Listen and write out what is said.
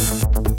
Bye.